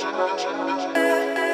えっ?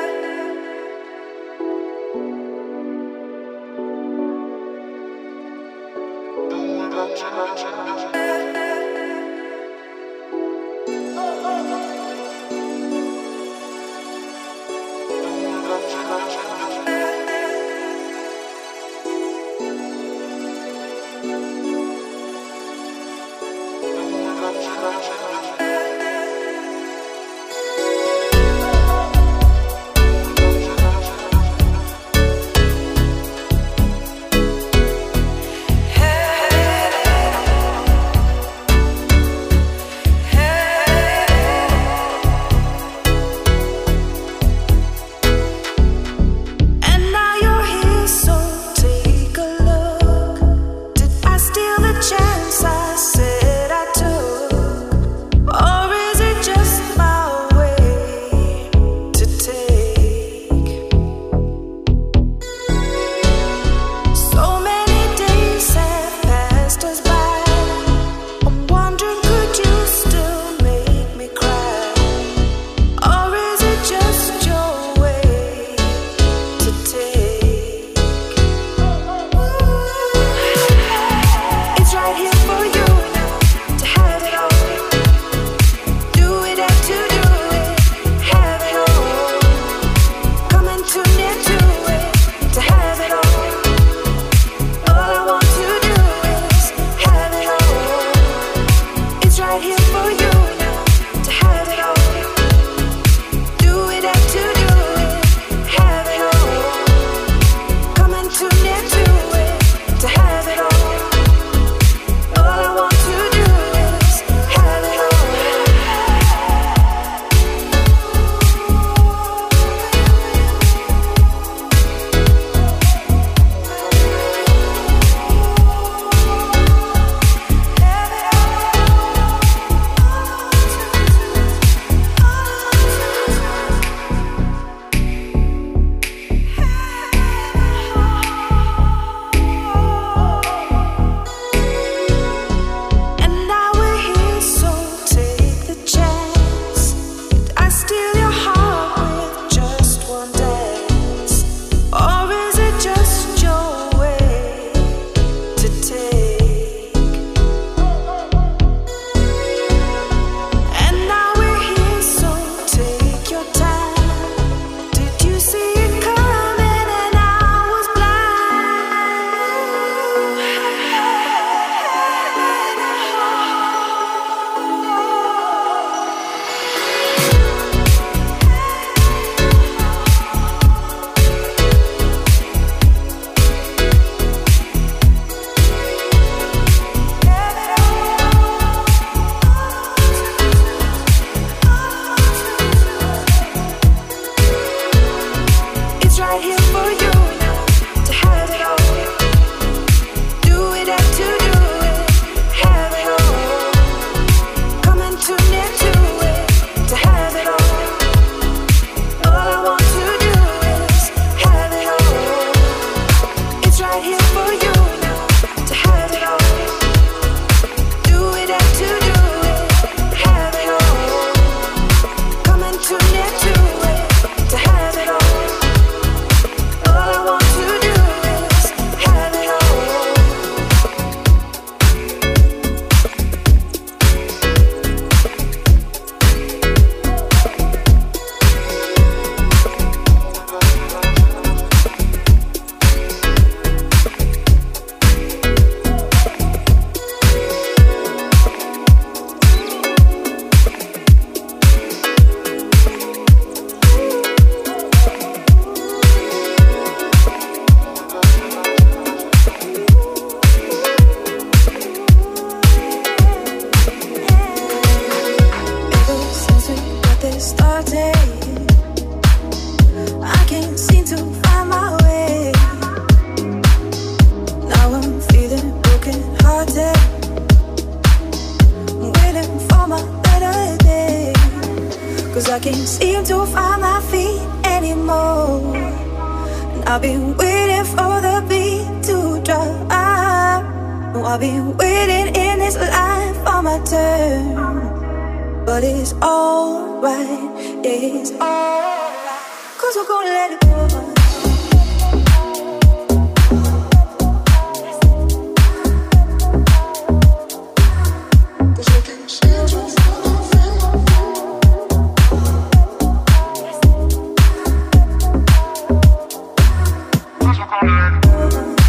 chocolate.